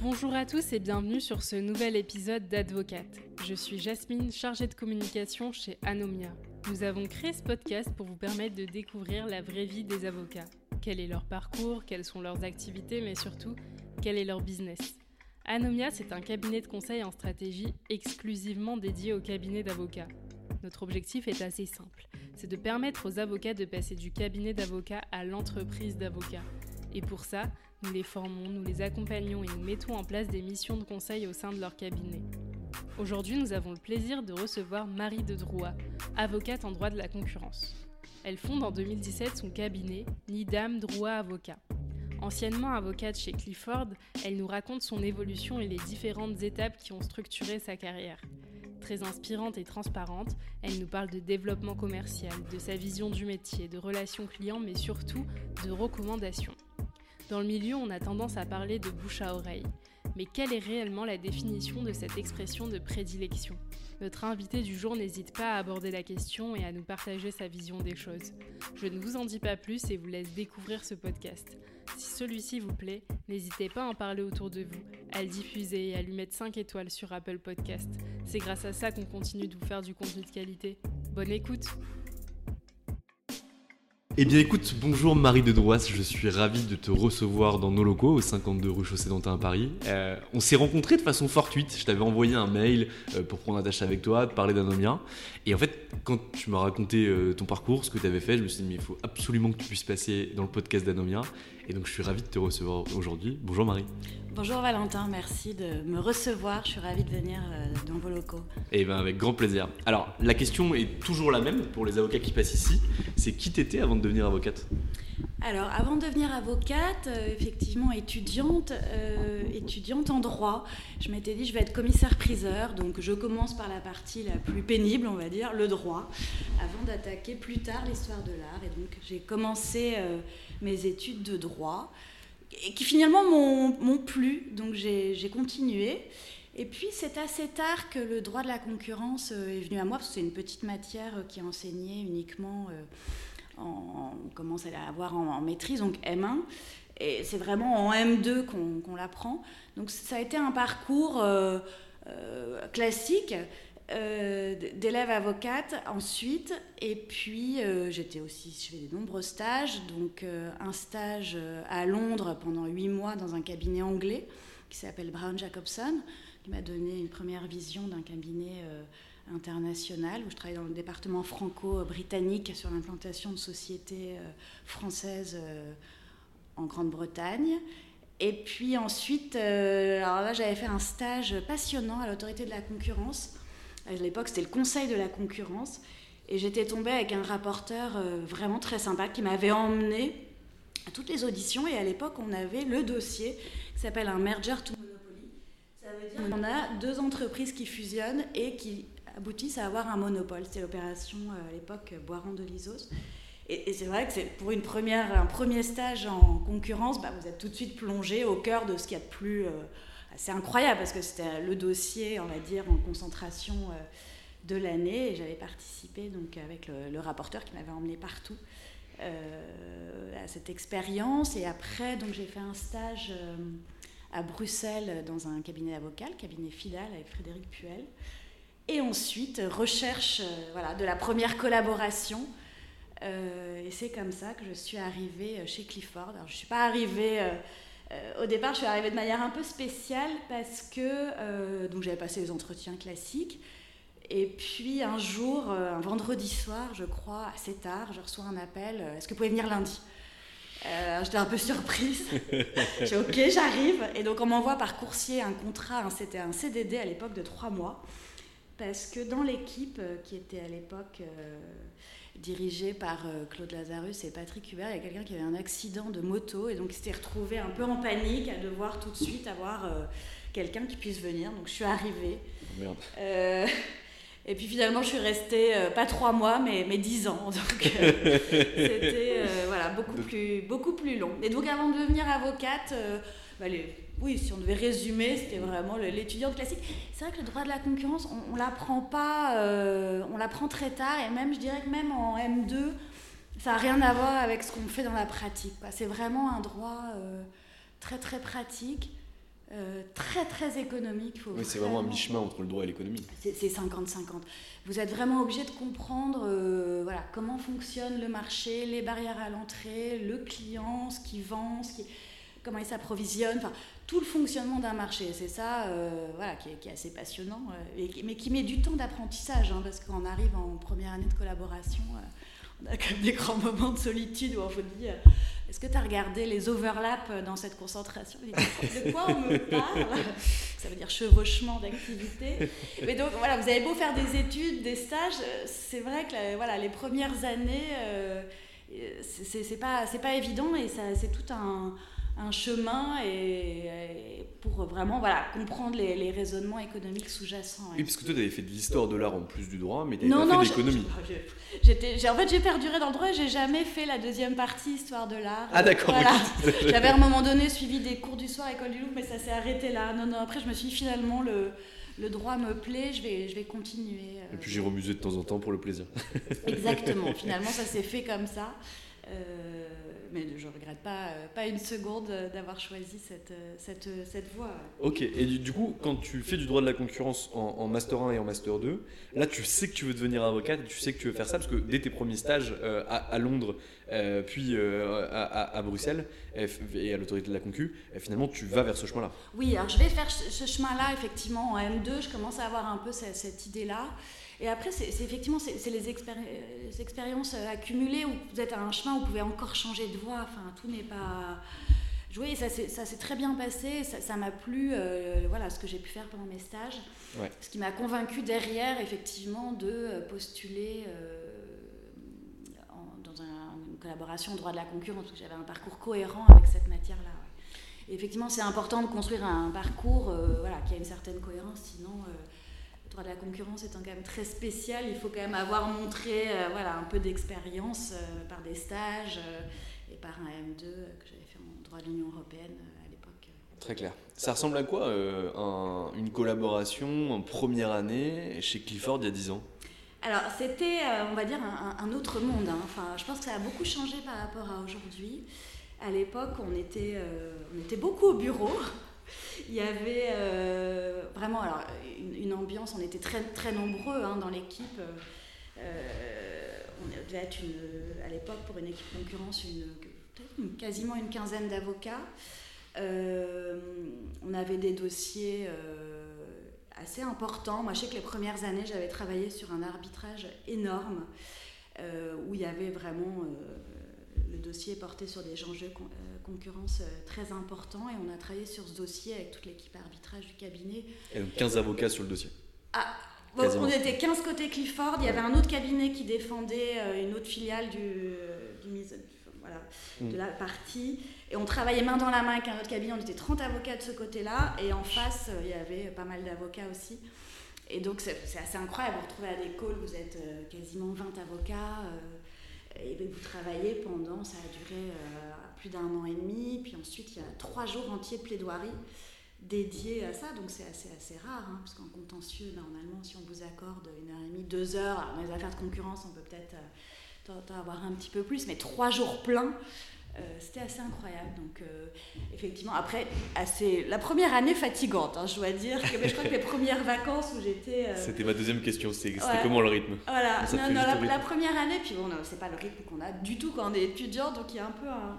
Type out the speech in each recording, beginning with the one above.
Bonjour à tous et bienvenue sur ce nouvel épisode d'Advocate. Je suis Jasmine, chargée de communication chez Anomia. Nous avons créé ce podcast pour vous permettre de découvrir la vraie vie des avocats. Quel est leur parcours, quelles sont leurs activités, mais surtout, quel est leur business. Anomia, c'est un cabinet de conseil en stratégie exclusivement dédié au cabinet d'avocats. Notre objectif est assez simple, c'est de permettre aux avocats de passer du cabinet d'avocats à l'entreprise d'avocats. Et pour ça, nous les formons, nous les accompagnons et nous mettons en place des missions de conseil au sein de leur cabinet. Aujourd'hui, nous avons le plaisir de recevoir Marie de Drouat, avocate en droit de la concurrence. Elle fonde en 2017 son cabinet Nidam Drouat Avocat. Anciennement avocate chez Clifford, elle nous raconte son évolution et les différentes étapes qui ont structuré sa carrière. Très inspirante et transparente, elle nous parle de développement commercial, de sa vision du métier, de relations clients, mais surtout de recommandations. Dans le milieu, on a tendance à parler de bouche à oreille. Mais quelle est réellement la définition de cette expression de prédilection? Notre invité du jour n'hésite pas à aborder la question et à nous partager sa vision des choses. Je ne vous en dis pas plus et vous laisse découvrir ce podcast. Si celui-ci vous plaît, n'hésitez pas à en parler autour de vous, à le diffuser et à lui mettre 5 étoiles sur Apple Podcast. C'est grâce à ça qu'on continue de vous faire du contenu de qualité. Bonne écoute eh bien écoute, bonjour Marie de Droisse, je suis ravi de te recevoir dans nos locaux au 52 rue Chaussée-d'Antin à Paris. Euh, on s'est rencontrés de façon fortuite, je t'avais envoyé un mail euh, pour prendre attache avec toi, te parler d'Anomia. Et en fait, quand tu m'as raconté euh, ton parcours, ce que tu avais fait, je me suis dit mais il faut absolument que tu puisses passer dans le podcast d'Anomia. Et donc je suis ravi de te recevoir aujourd'hui. Bonjour Marie. Bonjour Valentin, merci de me recevoir. Je suis ravie de venir dans vos locaux. Eh bien, avec grand plaisir. Alors, la question est toujours la même pour les avocats qui passent ici. C'est qui t'étais avant de devenir avocate? Alors, avant de devenir avocate, euh, effectivement étudiante, euh, étudiante en droit, je m'étais dit je vais être commissaire-priseur, donc je commence par la partie la plus pénible, on va dire, le droit, avant d'attaquer plus tard l'histoire de l'art. Et donc j'ai commencé euh, mes études de droit, qui finalement m'ont plu, donc j'ai continué. Et puis c'est assez tard que le droit de la concurrence est venu à moi, parce que c'est une petite matière qui est enseignée uniquement on commence à l'avoir en, en, maîtrise, donc M1. Et c'est vraiment en M2 qu'on l'apprend. Donc ça a été un parcours euh, euh, classique euh, d'élève avocate ensuite. Et puis j'étais aussi, je fais de nombreux stages. Donc un stage à Londres pendant huit mois dans un cabinet anglais qui s'appelle Brown Jacobson, qui m'a donné une première vision d'un cabinet international, où je travaille dans le département franco-britannique sur l'implantation de sociétés euh, françaises euh, en Grande-Bretagne. Et puis ensuite, alors là, j'avais fait un stage passionnant à l'autorité de la concurrence. À l'époque, c'était le conseil de la concurrence. Et j'étais tombée avec un rapporteur vraiment très sympa qui m'avait emmené à toutes les auditions. Et à l'époque, on avait le dossier qui s'appelle un merger to monopoly. Ça veut dire qu'on a deux entreprises qui fusionnent et qui aboutissent à avoir un monopole. C'était l'opération à l'époque Boiron de Lisos. Et, c'est vrai que c'est pour une première, un premier stage en concurrence, bah, vous êtes tout de suite plongé au cœur de ce qu'il y a de plus assez incroyable, parce que c'était le dossier, on va dire, en concentration euh, de l'année. J'avais participé donc, avec le, rapporteur qui m'avait emmené partout. Euh, à cette expérience. Et après, donc j'ai fait un stage euh, à Bruxelles dans un cabinet avocat, le cabinet Fidal avec Frédéric Puel. Et ensuite, recherche voilà, de la première collaboration. et c'est comme ça que je suis arrivée chez Clifford. Alors, je ne suis pas arrivée. Au départ, je suis arrivée de manière un peu spéciale parce que donc j'avais passé les entretiens classiques. Et puis un jour, euh, un vendredi soir, je crois, assez tard, je reçois un appel euh, Est-ce que vous pouvez venir lundi? Euh, J'étais un peu surprise. J'ai Ok, j'arrive. Et donc on m'envoie par coursier un contrat, c'était un CDD à l'époque de trois mois. Parce que dans l'équipe qui était à l'époque dirigée par Claude Lazarus et Patrick Hubert, il y a quelqu'un qui avait un accident de moto et donc il s'était retrouvé un peu en panique à devoir tout de suite avoir quelqu'un qui puisse venir. Donc je suis arrivée. Merde. Et puis finalement, je suis restée euh, pas trois mois, mais, mais dix ans. Donc euh, c'était euh, voilà, beaucoup, plus, beaucoup plus long. Et donc avant de devenir avocate, bah, oui, si on devait résumer, c'était vraiment l'étudiante classique. C'est vrai que le droit de la concurrence, on, ne l'apprend pas, on l'apprend très tard. Et même, je dirais que même en M2, ça n'a rien à voir avec ce qu'on fait dans la pratique. C'est vraiment un droit très très pratique. Euh, très très économique. oui, c'est vraiment un mi-chemin entre le droit et l'économie. C'est 50-50. Vous êtes vraiment obligé de comprendre euh, voilà, comment fonctionne le marché, les barrières à l'entrée, le client, ce qu'il vend, ce qui, comment il s'approvisionne, enfin, tout le fonctionnement d'un marché. C'est ça euh, voilà, qui est, assez passionnant, mais qui met du temps d'apprentissage, hein, parce qu'on arrive en première année de collaboration, on a quand même des grands moments de solitude où on vous dit est-ce que tu as regardé les overlaps dans cette concentration? De quoi on me parle? Ça veut dire chevauchement d'activité. Mais donc voilà, vous avez beau faire des études, des stages, c'est vrai que voilà, les premières années, euh, c'est pas, pas évident et c'est tout un, un chemin et, pour vraiment voilà, comprendre les, les raisonnements économiques sous-jacents. Oui, parce que toi, tu avais fait de l'histoire de l'art en plus du droit, mais tu n'avais pas fait d'économie. En fait, j'ai perduré dans le droit et j'ai jamais fait la deuxième partie, histoire de l'art. Ah d'accord. J'avais à un moment donné suivi des cours du soir à École du Louvre, mais ça s'est arrêté là. Non, non, après, je me suis dit, finalement, le, le droit me plaît, je vais, je vais continuer. Et puis j'ai remusé de temps en temps pour le plaisir. Exactement, finalement, ça s'est fait comme ça. Euh, mais je ne regrette pas, euh, pas une seconde d'avoir choisi cette, euh, cette, cette, voie. Ok, et du, coup, quand tu fais du droit de la concurrence en, Master 1 et en Master 2, là tu sais que tu veux devenir avocate, tu sais que tu veux faire ça, parce que dès tes premiers stages à, Londres, puis à, Bruxelles et à l'autorité de la concu, finalement tu vas vers ce chemin-là. Oui, alors je vais faire ce chemin-là effectivement en M2, je commence à avoir un peu cette, cette idée-là. Et après, c'est effectivement c'est les, expériences euh, accumulées où vous êtes à un chemin où vous pouvez encore changer de voie. Enfin, tout n'est pas joué. Ça s'est très bien passé. Ça m'a plu, euh, voilà, ce que j'ai pu faire pendant mes stages. Ce qui m'a convaincu derrière, effectivement, de euh, postuler dans une collaboration au droit de la concurrence, parce que j'avais un parcours cohérent avec cette matière-là. Effectivement, c'est important de construire un parcours voilà, qui a une certaine cohérence, sinon de la concurrence étant quand même très spécial, il faut quand même avoir montré euh, voilà, un peu d'expérience euh, par des stages euh, et par un M2 que j'avais fait en droit de l'Union européenne à l'époque. Très clair. Ça ressemble à quoi une collaboration en première année chez Clifford il y a 10 ans? Alors, c'était, on va dire, un, autre monde. Hein. Enfin, je pense que ça a beaucoup changé par rapport à aujourd'hui. À l'époque, on, était on était beaucoup au bureau. Il y avait euh, vraiment alors, une, ambiance, on était très, très nombreux hein, dans l'équipe. Euh, on devait être une, à l'époque pour une équipe concurrence une, quasiment une quinzaine d'avocats. Euh, on avait des dossiers assez importants. Moi, je sais que les premières années, j'avais travaillé sur un arbitrage énorme où il y avait vraiment le dossier portait sur des enjeux concurrence très importants et on a travaillé sur ce dossier avec toute l'équipe arbitrage du cabinet. Et donc 15 avocats sur le dossier ah, on était 15 côté Clifford, il y avait un autre cabinet qui défendait une autre filiale du, voilà, de mm. la partie. Et on travaillait main dans la main avec un autre cabinet, on était 30 avocats de ce côté-là, et en face, il y avait pas mal d'avocats aussi. Et donc c'est assez incroyable, vous retrouvez à des calls, vous êtes euh, quasiment 20 avocats, euh, et vous travaillez pendant, ça a duré euh, plus d'un an et demi, puis ensuite il y a trois jours entiers de plaidoirie dédiés à ça, donc c'est assez, assez rare, hein, parce qu'en contentieux, normalement, si on vous accorde une heure et demie, deux heures, dans les affaires de concurrence, on peut peut-être avoir un petit peu plus, mais trois jours pleins, euh, c'était assez incroyable. Donc, euh, effectivement, après, assez, la première année fatigante, hein, je dois dire. Que, mais je crois que les premières vacances où j'étais. Euh, c'était ma deuxième question, c'était comment le rythme? Voilà, la, première année, puis bon, c'est pas le rythme qu'on a du tout quand on est étudiant, donc il y a un peu un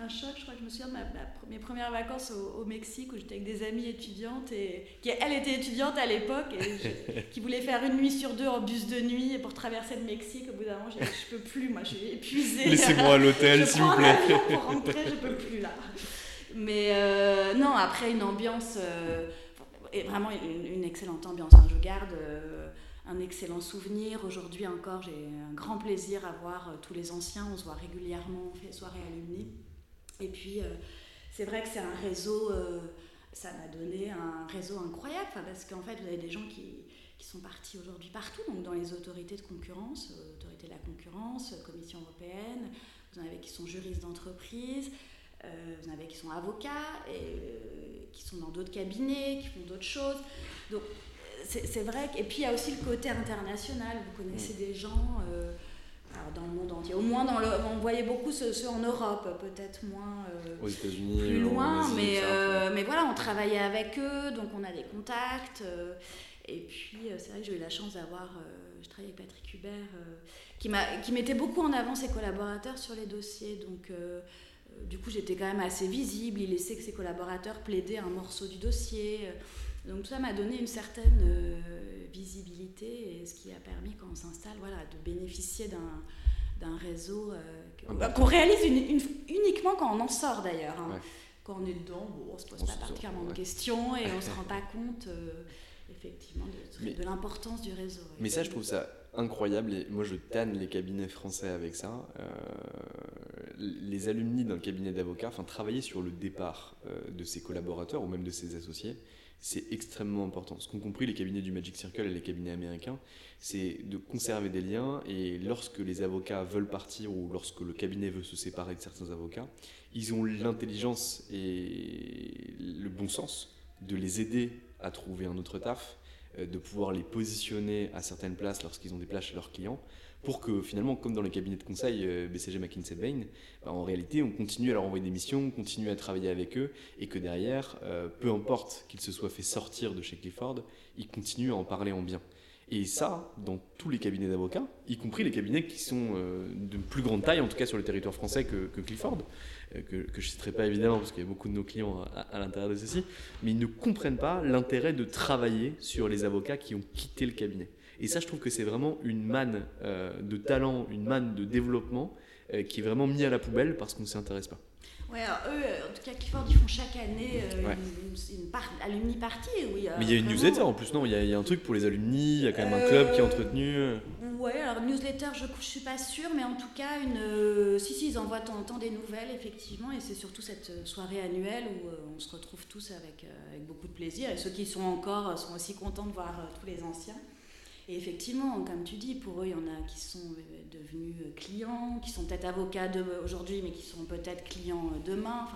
un choc. Je crois que je me souviens de ma, mes premières vacances au, Mexique où j'étais avec des amies étudiantes et qui elle était étudiante à l'époque et qui voulait faire une nuit sur deux en bus de nuit pour traverser le Mexique. Au bout d'un moment, j'ai dit je peux plus, moi je suis épuisée. Laissez-moi à l'hôtel s'il vous plaît. Pour rentrer, je peux plus là. Mais euh, non, après une ambiance, euh, et vraiment une, excellente ambiance. Hein. Je garde. Euh, un excellent souvenir. Aujourd'hui encore, j'ai un grand plaisir à voir tous les anciens. On se voit régulièrement, on fait soirée alumni. Et puis, euh, c'est vrai que c'est un réseau, euh, ça m'a donné un réseau incroyable, parce qu'en fait, vous avez des gens qui, qui sont partis aujourd'hui partout, donc dans les autorités de concurrence, euh, autorités de la concurrence, Commission européenne, vous en avez qui sont juristes d'entreprise, vous en avez qui sont avocats, et qui sont dans d'autres cabinets, qui font d'autres choses. Donc, c'est vrai. Et puis, il y a aussi le côté international. Vous connaissez des gens dans le monde entier. Au moins, dans le, on voyait beaucoup ceux, en Europe, peut-être moins euh, aux États-Unis, plus loin, mais, euh, mais voilà, on travaillait avec eux, donc on a des contacts. Euh, et puis, c'est vrai que j'ai eu la chance d'avoir, je travaillais avec Patrick Hubert, qui mettait beaucoup en avant ses collaborateurs sur les dossiers. Donc, du coup, j'étais quand même assez visible. Il laissait que ses collaborateurs plaidaient un morceau du dossier. Donc tout ça m'a donné une certaine visibilité et ce qui a permis quand on s'installe voilà, de bénéficier d'un réseau euh, qu'on réalise uniquement quand on en sort d'ailleurs. Hein. Quand on est dedans, bon, on ne se pose pas particulièrement de questions et on ne se rend pas compte euh, effectivement de, de l'importance du réseau. Mais ça, je trouve ça incroyable et moi je tanne les cabinets français avec ça. les alumni d'un cabinet d'avocats, enfin travailler sur le départ de ses collaborateurs ou même de ses associés, c'est extrêmement important. Ce qu'ont compris les cabinets du Magic Circle et les cabinets américains, c'est de conserver des liens et lorsque les avocats veulent partir ou lorsque le cabinet veut se séparer de certains avocats, ils ont l'intelligence et le bon sens de les aider à trouver un autre taf, euh, de pouvoir les positionner à certaines places lorsqu'ils ont des places chez leurs clients, pour que finalement, comme dans les cabinets de conseil euh, BCG, McKinsey, Bain, bah, en réalité, on continue à leur envoyer des missions, on continue à travailler avec eux, et que derrière, euh, peu importe qu'ils se soient fait sortir de chez Clifford, ils continuent à en parler en bien. Et ça, dans tous les cabinets d'avocats, y compris les cabinets qui sont euh, de plus grande taille, en tout cas sur le territoire français, que, Clifford, que, je ne citerai pas évidemment parce qu'il y a beaucoup de nos clients à, à l'intérieur de ceci, mais ils ne comprennent pas l'intérêt de travailler sur les avocats qui ont quitté le cabinet. Et ça, je trouve que c'est vraiment une manne euh, de talent, une manne de développement euh, qui est vraiment mis à la poubelle parce qu'on ne s'y intéresse pas. Ouais, alors eux, en tout cas, Clifford, ils font chaque année euh, une, alumni party. Oui, Mais il y a une newsletter en plus, non? Il y, a, un truc pour les alumni, il y a quand même un club qui est entretenu. Ouais, alors newsletter, je ne suis pas sûre, mais en tout cas, une, si, si, ils envoient de temps en temps des nouvelles, effectivement, et c'est surtout cette soirée annuelle où on se retrouve tous avec, avec beaucoup de plaisir, et ceux qui sont encore sont aussi contents de voir tous les anciens. Et effectivement, comme tu dis, pour eux, il y en a qui sont euh, devenus euh, clients, qui sont peut-être avocats aujourd'hui, mais qui sont peut-être clients euh, demain.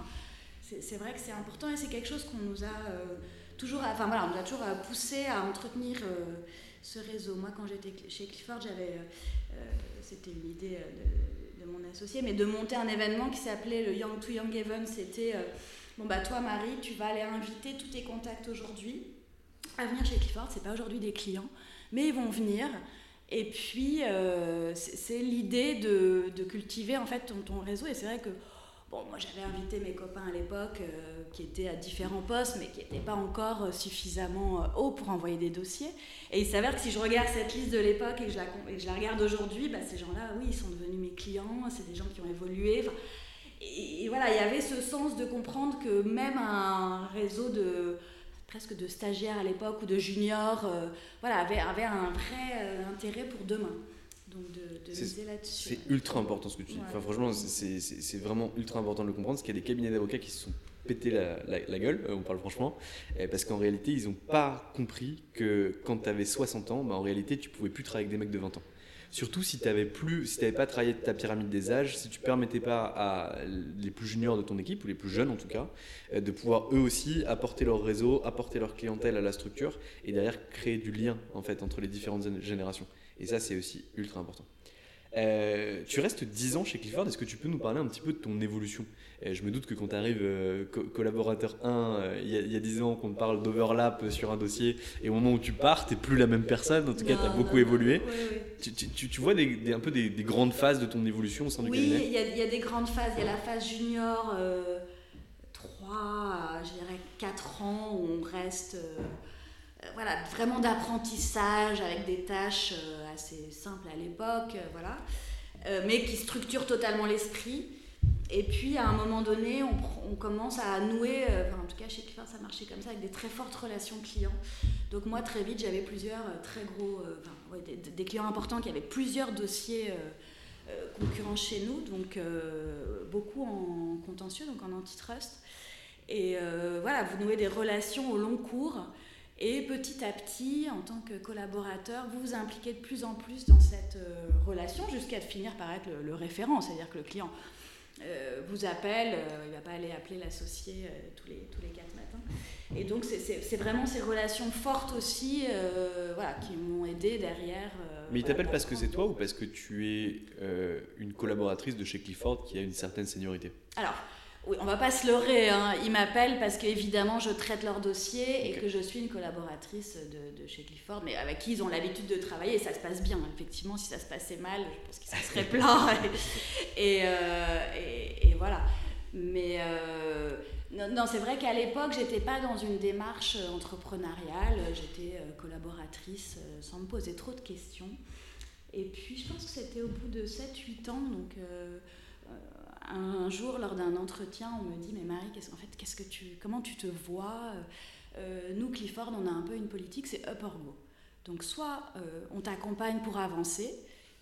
C'est vrai que c'est important et c'est quelque chose qu'on nous a toujours, enfin voilà, on nous a toujours poussé à entretenir ce réseau. Moi, quand j'étais chez Clifford, j'avais, c'était une idée de, mon associé, mais de monter un événement qui s'appelait le Young to Young Event. C'était, bon bah toi Marie, tu vas aller inviter tous tes contacts aujourd'hui à venir chez Clifford. C'est pas aujourd'hui des clients mais ils vont venir. Et puis, euh, c'est l'idée de, cultiver en fait ton, réseau. Et c'est vrai que Bon, moi j'avais invité mes copains à l'époque euh, qui étaient à différents postes, mais qui n'étaient pas encore euh, suffisamment hauts pour envoyer des dossiers. Et il s'avère que si je regarde cette liste de l'époque et, que je la regarde aujourd'hui, bah, ces gens-là, oui, ils sont devenus mes clients, c'est des gens qui ont évolué. Et voilà, il y avait ce sens de comprendre que même un réseau de presque de stagiaires à l'époque ou de juniors, euh, voilà, avait, avait un vrai euh, intérêt pour demain. Donc de, de C'est- miser là-dessus. C'est ultra important ce que tu dis. Ouais. Enfin, franchement, c'est vraiment ultra important de le comprendre. Parce qu'il y a des cabinets d'avocats qui se sont pété la, gueule, euh, on parle franchement, euh, parce qu'en réalité, ils n'ont pas compris que quand tu avais 60 ans, bah, en réalité, tu pouvais plus travailler avec des mecs de 20 ans. Surtout si tu n'avais si pas travaillé ta pyramide des âges, si tu permettais pas à les plus juniors de ton équipe, ou les plus jeunes en tout cas, euh, de pouvoir eux aussi apporter leur réseau, apporter leur clientèle à la structure, et derrière créer du lien en fait entre les différentes générations. Et ça, c'est aussi ultra important. Euh, tu restes 10 ans chez Clifford, est-ce que tu peux nous parler un petit peu de ton évolution? Euh, Je me doute que quand tu arrives collaborateur 1, euh, il y, a- il y a 10 ans qu'on te parle d'overlap sur un dossier, et au moment où tu pars, tu plus la même personne, en tout cas tu as beaucoup non, évolué. oui, oui. Tu, tu- tu- tu vois des, des- un peu des, des grandes phases de ton évolution au sein du Oui, cabinet? il y, a- il y a des grandes phases. Il y a la phase junior, euh, 3 à je dirais 4 ans, où on reste euh, euh, voilà, vraiment d'apprentissage avec des tâches euh, assez simples à l'époque, euh, voilà, Euh, mais qui structurent totalement l'esprit. Et puis à un moment donné, on, commence à nouer, euh, en tout cas chez Clifford ça marchait comme ça, avec des très fortes relations clients. Donc moi très vite j'avais plusieurs euh, très gros, euh, des, clients importants qui avaient plusieurs dossiers euh, euh, concurrents chez nous, donc euh, beaucoup en contentieux, donc en antitrust. Et euh, voilà, vous nouez des relations au long cours. Et petit à petit, en tant que collaborateur, vous vous impliquez de plus en plus dans cette euh, relation jusqu'à finir par être le, le référent. C'est-à-dire que le client euh, vous appelle, euh, il ne va pas aller appeler l'associé tous, les, tous les quatre matins. Et donc, c'est- vraiment ces relations fortes aussi voilà, qui m'ont aidé derrière. Mais il voilà, t'appelle parce que c'est toi ou parce que tu es une collaboratrice de chez Clifford qui a une certaine seniorité? Alors, oui, on va pas se leurrer. Hein. Ils m'appellent parce qu'évidemment, je traite leur dossier et que je suis une collaboratrice de, de chez Clifford, mais avec qui ils ont l'habitude de travailler et ça se passe bien. Effectivement, si ça se passait mal, je pense qu'ils se seraient plaints. et, euh, et- et voilà. Mais euh, non, non, c'est vrai qu'à l'époque, j'étais pas dans une démarche euh, entrepreneuriale. J'étais collaboratrice sans me poser trop de questions. Et puis, je pense que c'était au bout de 7-8 ans, donc. euh, un jour, lors d'un entretien, on me dit Mais Marie, qu'est-ce, en fait, qu'est-ce que tu, comment tu te vois? Euh, Nous, Clifford, on a un peu une politique, c'est up or go. Donc, soit euh, on t'accompagne pour avancer,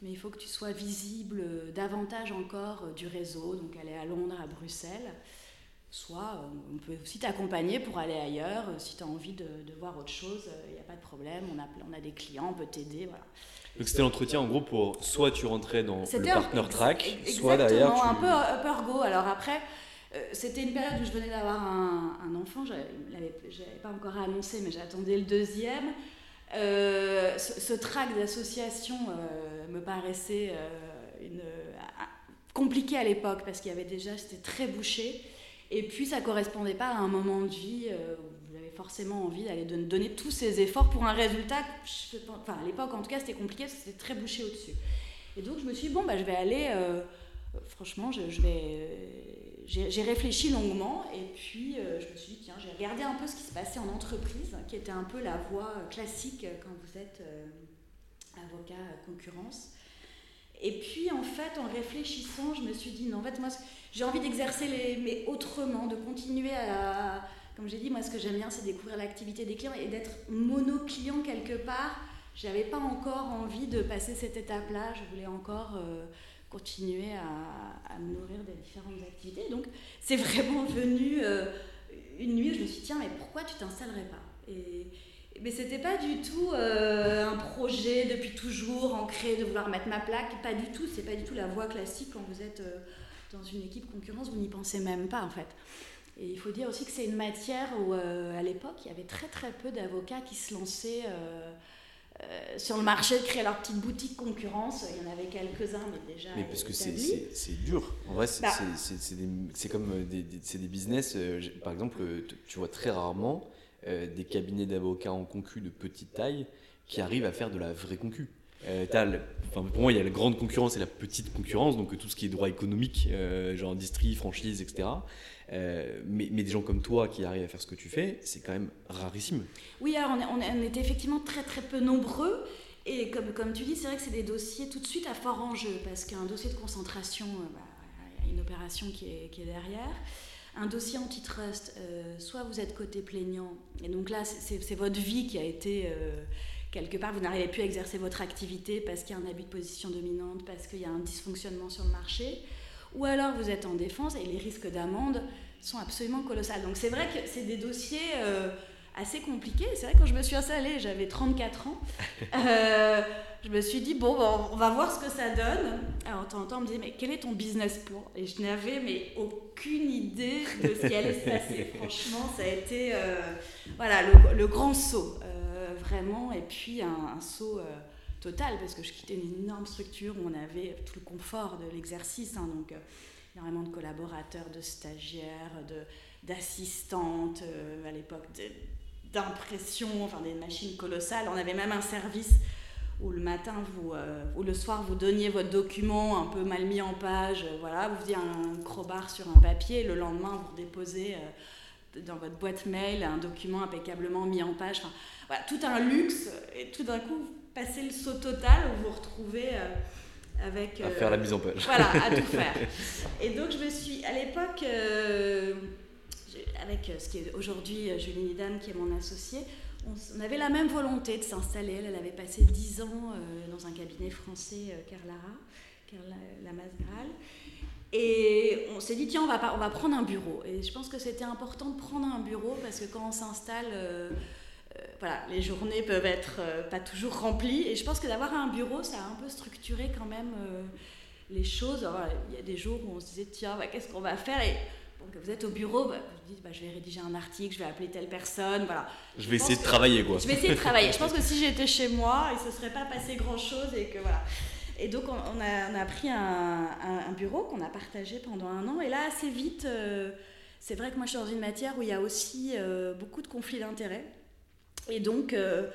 mais il faut que tu sois visible euh, davantage encore du réseau, donc aller à Londres, à Bruxelles. Soit on peut aussi t'accompagner pour aller ailleurs. Si tu as envie de, de voir autre chose, il n'y a pas de problème. On a, on a des clients, on peut t'aider. Voilà. Donc c'était l'entretien en gros pour soit tu rentrais dans le un- partner track, soit derrière tu... un peu upper go. Alors après, euh, c'était une période où je venais d'avoir un, un enfant, je n'avais pas encore annoncé, mais j'attendais le deuxième. Euh, ce, ce track d'association euh, me paraissait une, un- compliqué à l'époque parce qu'il y avait déjà, c'était très bouché. Et puis ça correspondait pas à un moment de vie où forcément envie d'aller don- donner tous ces efforts pour un résultat. Enfin, à l'époque en tout cas, c'était compliqué c'était très bouché au-dessus. Et donc je me suis dit, bon, bah, je vais aller, euh, franchement, je, vais. J'ai j'ai réfléchi longuement et puis euh, je me suis dit, tiens, j'ai regardé un peu ce qui se passait en entreprise, qui était un peu la voie classique quand vous êtes euh, avocat à concurrence. Et puis en fait, en réfléchissant, je me suis dit, non, en fait, moi, j'ai envie d'exercer les, mais autrement, de continuer à. Comme j'ai dit, moi, ce que j'aime bien, c'est découvrir l'activité des clients et d'être mono-client quelque part. J'avais pas encore envie de passer cette étape-là. Je voulais encore euh, continuer à, me nourrir des différentes activités. Donc, c'est vraiment venu euh, une nuit où je me suis dit, tiens, mais pourquoi tu t'installerais pas? Et, mais c'était pas du tout euh, un projet depuis toujours ancré de vouloir mettre ma plaque, pas du tout. C'est pas du tout la voie classique quand vous êtes dans une équipe concurrence, vous n'y pensez même pas en fait. Et il faut dire aussi que c'est une matière où, euh, à l'époque, il y avait très très peu d'avocats qui se lançaient euh, euh, sur le marché créer leur petite boutique concurrence. Il y en avait quelques-uns, mais déjà. Mais parce que c'est- dur. En vrai, c'est Bah. comme des, des- business. par exemple, tu vois très rarement des cabinets d'avocats en concu de petite taille qui arrivent à faire de la vraie concu. Euh, pour moi, il y a la grande concurrence et la petite concurrence, donc tout ce qui est droit économique, genre industrie, franchise, etc. mais, des gens comme toi qui arrivent à faire ce que tu fais, c'est quand même rarissime. Oui, alors on, on, était effectivement très très peu nombreux. Et comme, comme tu dis, c'est vrai que c'est des dossiers tout de suite à fort enjeu, parce qu'un dossier de concentration, bah, il y a une opération qui est, qui est derrière. Un dossier antitrust, euh, soit vous êtes côté plaignant, et donc là, c'est votre vie qui a été euh, quelque part, vous n'arrivez plus à exercer votre activité parce qu'il y a un abus de position dominante, parce qu'il y a un dysfonctionnement sur le marché, ou alors vous êtes en défense et les risques d'amende sont absolument colossaux. Donc c'est vrai que c'est des dossiers euh, assez compliqués. C'est vrai que quand je me suis installée, j'avais 34 ans je me suis dit, bon, on va voir ce que ça donne. Alors, de temps en temps, on me disait, mais quel est ton business plan? Et je n'avais mais aucune idée de ce qui allait se passer. Franchement, ça a été euh, voilà, le, grand saut, euh, vraiment. Et puis, un, saut euh, total, parce que je quittais une énorme structure où on avait tout le confort de l'exercice. Hein, donc, énormément de collaborateurs, de stagiaires, d'assistantes, à l'époque d'impression, enfin des machines colossales. On avait même un service où le matin vous, euh, ou le soir vous donniez votre document un peu mal mis en page, euh, voilà, vous faisiez un crowbar sur un papier, le lendemain vous déposez euh, dans votre boîte mail un document impeccablement mis en page. Voilà, tout un luxe, et tout d'un coup, vous passez le saut total où vous vous retrouvez avec. à faire la mise en page. Voilà, à tout faire. Et donc je me suis, à l'époque, avec ce qui est aujourd'hui Julie Nidan, qui est mon associée, on, avait la même volonté de s'installer. Elle, avait passé dix ans euh, dans un cabinet français, euh, Carlara, Carla Lamasgral. Et on s'est dit, tiens, on va, on va prendre un bureau. Et je pense que c'était important de prendre un bureau parce que quand on s'installe, euh, voilà, les journées peuvent être pas toujours remplies. Et je pense que d'avoir un bureau, ça a un peu structuré quand même les choses. il y a des jours où on se disait, tiens, bah, qu'est-ce qu'on va faire? Et, vous êtes au bureau, bah, vous dites bah, je vais rédiger un article, je vais appeler telle personne, voilà. Je vais essayer de travailler quoi. Je vais essayer de travailler. je pense que si j'étais chez moi, il ne se serait pas passé grand chose et que voilà. Et donc on, a, on a, pris un, un, bureau qu'on a partagé pendant un an et là assez vite, euh, c'est vrai que moi je suis dans une matière où il y a aussi euh, beaucoup de conflits d'intérêts et donc euh,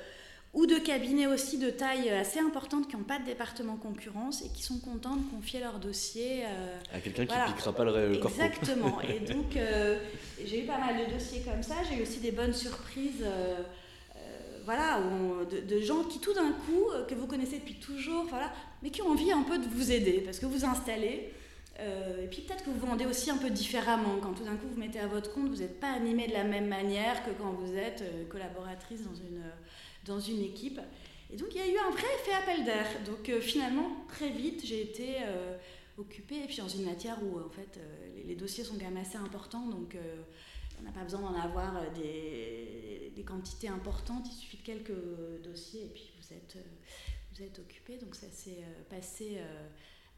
ou de cabinets aussi de taille assez importante qui n'ont pas de département concurrence et qui sont contents de confier leur dossier euh, à quelqu'un qui ne piquera pas le, corps. Exactement. et donc, euh, j'ai eu pas mal de dossiers comme ça. J'ai eu aussi des bonnes surprises. Euh, voilà, de, gens qui tout d'un coup, que vous connaissez depuis toujours, voilà, mais qui ont envie un peu de vous aider parce que vous installez. Et puis peut-être que vous vendez aussi un peu différemment. Quand tout d'un coup vous mettez à votre compte, vous n'êtes pas animé de la même manière que quand vous êtes collaboratrice dans une dans une équipe. Et donc il y a eu un vrai effet appel d'air. Donc euh, finalement, très vite, j'ai été euh, occupée, et puis dans une matière où en fait euh, les, dossiers sont quand même assez importants, donc on n'a pas besoin d'en avoir des, des, quantités importantes, il suffit de quelques dossiers, et puis vous êtes, vous êtes occupé. Donc ça s'est passé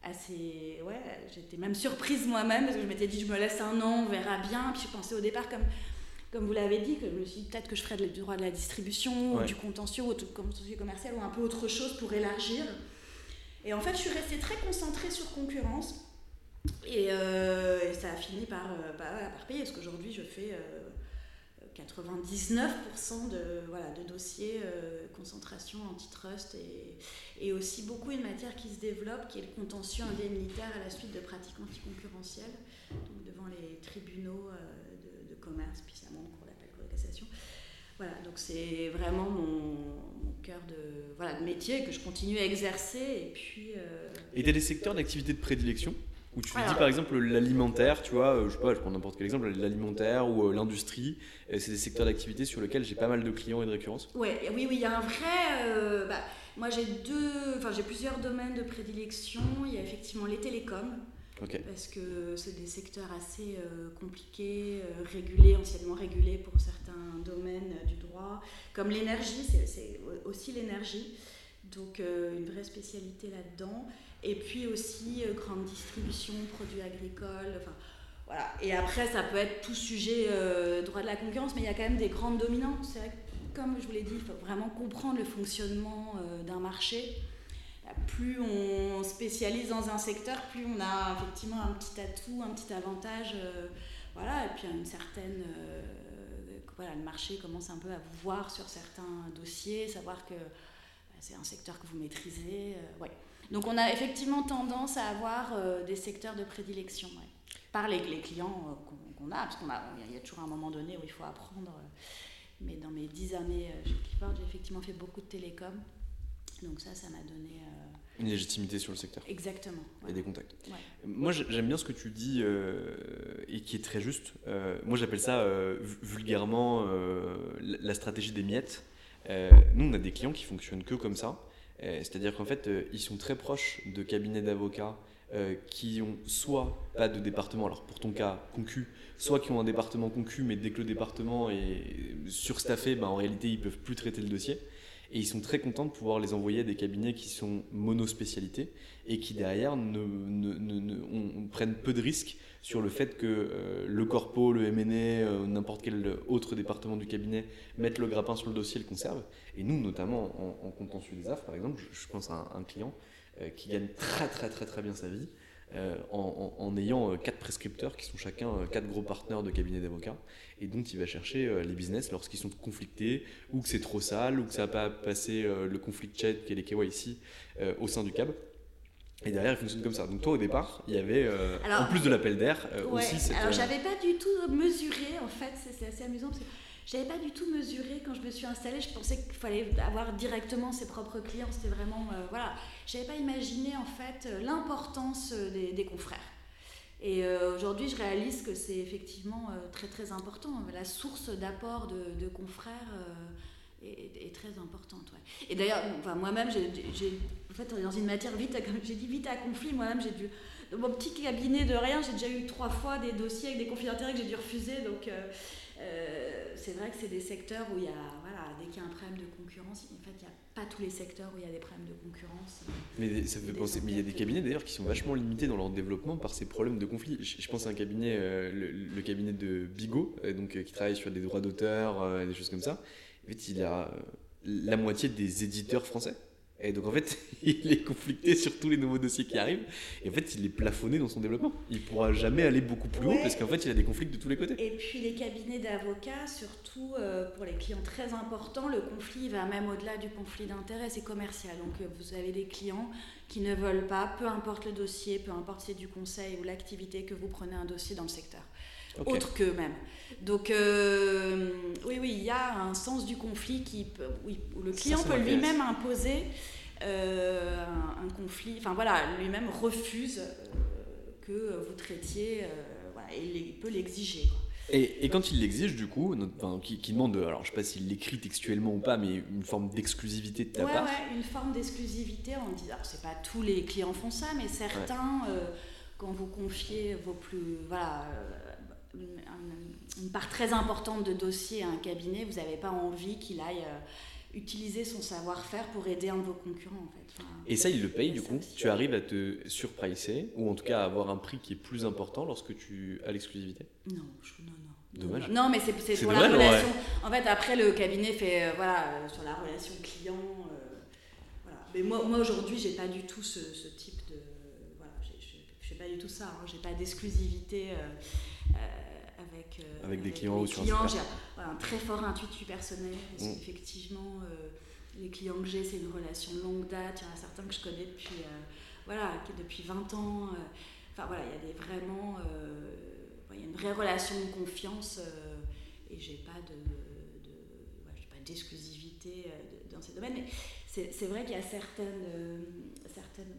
assez... Ouais, j'étais même surprise moi-même, parce que je m'étais dit, je me laisse un an, on verra bien. Puis je pensais au départ comme comme vous l'avez dit, que je me suis dit peut-être que je ferais du droit de la distribution, ou du contentieux, ou du contentieux commercial, ou un peu autre chose pour élargir. Et en fait, je suis restée très concentrée sur concurrence. Et, euh, ça a fini par, euh, bah, par payer, parce qu'aujourd'hui, je fais 99% euh, de, voilà, de dossiers concentration antitrust et, et aussi beaucoup une matière qui se développe, qui est le contentieux indemnitaire à la suite de pratiques anticoncurrentielles, donc devant les tribunaux de, de commerce, puis ça voilà, donc c'est vraiment mon, cœur de, voilà, de métier que je continue à exercer. Et puis. Euh, et des secteurs d'activité de prédilection? Où tu dis par exemple l'alimentaire, tu vois, euh, je sais pas, je prends n'importe quel exemple, l'alimentaire ou euh, l'industrie, c'est des secteurs d'activité sur lesquels j'ai pas mal de clients et de récurrence. Ouais, oui, oui, il y a un vrai. Bah, moi j'ai deux, enfin j'ai plusieurs domaines de prédilection. Il y a effectivement les télécoms, parce que c'est des secteurs assez euh, compliqués, euh, régulés, anciennement régulés pour certains domaines du droit, comme l'énergie, c'est aussi l'énergie, donc euh, une vraie spécialité là-dedans. Et puis aussi grande distribution, produits agricoles, enfin voilà. Et après, ça peut être tout sujet droit de la concurrence, mais il y a quand même des grandes dominantes. C'est vrai que, comme je vous l'ai dit, il faut vraiment comprendre le fonctionnement d'un marché plus on spécialise dans un secteur, plus on a effectivement un petit atout, un petit avantage. Euh, voilà, et puis une certaine. Euh, voilà, le marché commence un peu à vous voir sur certains dossiers, savoir que bah, c'est un secteur que vous maîtrisez. ouais. Donc on a effectivement tendance à avoir des secteurs de prédilection par les, clients qu'on a, parce qu'il y, a toujours un moment donné où il faut apprendre. mais dans mes dix années chez Clifford, j'ai effectivement fait beaucoup de télécom. Donc ça, ça m'a donné une légitimité sur le secteur. Exactement. Et des contacts. Moi, j'aime bien ce que tu dis euh, et qui est très juste. Euh, moi, j'appelle ça euh, vulgairement la stratégie des miettes. nous, on a des clients qui fonctionnent que comme ça. C'est-à-dire qu'en fait, ils sont très proches de cabinets d'avocats qui ont soit pas de département, alors pour ton cas, concu, soit qui ont un département concu, mais dès que le département est surstaffé, ben, en réalité, ils peuvent plus traiter le dossier. Et ils sont très contents de pouvoir les envoyer à des cabinets qui sont monospécialités et qui derrière ne, prennent peu de risques sur le fait que euh, le corpo, le MNE, euh, n'importe quel autre département du cabinet mettent le grappin sur le dossier et le conservent. Et nous, notamment en, en contentieux des AF, par exemple, je, pense à un, client euh, qui gagne très très très très bien sa vie en, ayant quatre prescripteurs qui sont chacun quatre gros partenaires de cabinet d'avocats et dont il va chercher les business lorsqu'ils sont conflictés ou que c'est trop sale ou que ça n'a pas passé le conflit chat qui est les KYC au sein du CAB. Et derrière, il fonctionne comme ça. Donc toi, au départ, il y avait, en plus de l'appel d'air, aussi cette... Alors, j'avais pas du tout mesuré, en fait, c'est assez amusant, parce que j'avais pas du tout mesuré quand je me suis installée. Je pensais qu'il fallait avoir directement ses propres clients. C'était vraiment. Euh, voilà. J'avais pas imaginé, en fait, euh, l'importance euh, des, confrères. Et aujourd'hui, je réalise que c'est effectivement très très important. La source d'apport de, confrères est, très importante. Et d'ailleurs, enfin, moi-même, j'ai, en fait, dans une matière vite, comme j'ai dit, vite à conflit, moi-même, j'ai dû. Dans mon petit cabinet de rien, j'ai déjà eu trois fois des dossiers avec des conflits d'intérêts que j'ai dû refuser. Donc, euh, c'est vrai que c'est des secteurs où il y a, voilà, dès qu'il y a un problème de concurrence, en fait, il n'y a pas tous les secteurs où il y a des problèmes de concurrence. Mais ça fait penser, mais il y a des cabinets d'ailleurs qui sont vachement limités dans leur développement par ces problèmes de conflit. Je, pense à un cabinet, euh, le, cabinet de Bigot, euh, donc, qui travaille sur des droits d'auteur, des choses comme ça. En fait, il a la moitié des éditeurs français. Et donc en fait, il est conflicté sur tous les nouveaux dossiers qui arrivent. Et en fait, il est plafonné dans son développement. Il ne pourra jamais aller beaucoup plus haut parce qu'en fait, il a des conflits de tous les côtés. Et puis les cabinets d'avocats, surtout euh, pour les clients très importants, le conflit va même au-delà du conflit d'intérêt, c'est commercial. Donc euh, vous avez des clients qui ne veulent pas, peu importe le dossier, peu importe si c'est du conseil ou l'activité, que vous prenez un dossier dans le secteur. Autre qu'eux-mêmes. Donc euh, oui, oui, il y a un sens du conflit qui où le client peut lui-même imposer euh, un, conflit, enfin voilà, lui-même refuse euh, que vous traitiez, voilà, il peut l'exiger. Et, et, quand il l'exige, du coup, enfin, qui, demande, alors je sais pas s'il l'écrit textuellement ou pas, mais une forme d'exclusivité de ta ouais, part. Ouais, une forme d'exclusivité en disant, c'est pas tous les clients font ça, mais certains, quand vous confiez vos plus, voilà, une, part très importante de dossiers à un cabinet, vous n'avez pas envie qu'il aille euh, utiliser son savoir-faire pour aider un de vos concurrents. En fait. et ça, il le paye du coup Tu arrives à te surpricer ou en tout cas à avoir un prix qui est plus important lorsque tu as l'exclusivité? Non, non, non. Dommage. Non, mais c'est pour la relation. En fait, après, le cabinet fait euh, voilà, euh, sur la relation client. voilà. Mais moi, moi aujourd'hui, j'ai pas du tout ce, type de. Voilà, je fais pas du tout ça. Hein. J'ai pas d'exclusivité. Euh, avec, des clients ou sur clients, j'ai un très fort intuitu personnel. Parce mm. qu'effectivement, euh, les clients que j'ai, c'est une relation longue date. Il y en a certains que je connais depuis, euh, voilà, depuis 20 ans. Enfin voilà, il y a des vraiment. il y a une vraie relation de confiance et j'ai pas de, de pas d'exclusivité dans ces domaines. Mais c'est vrai qu'il y a certaines, certaines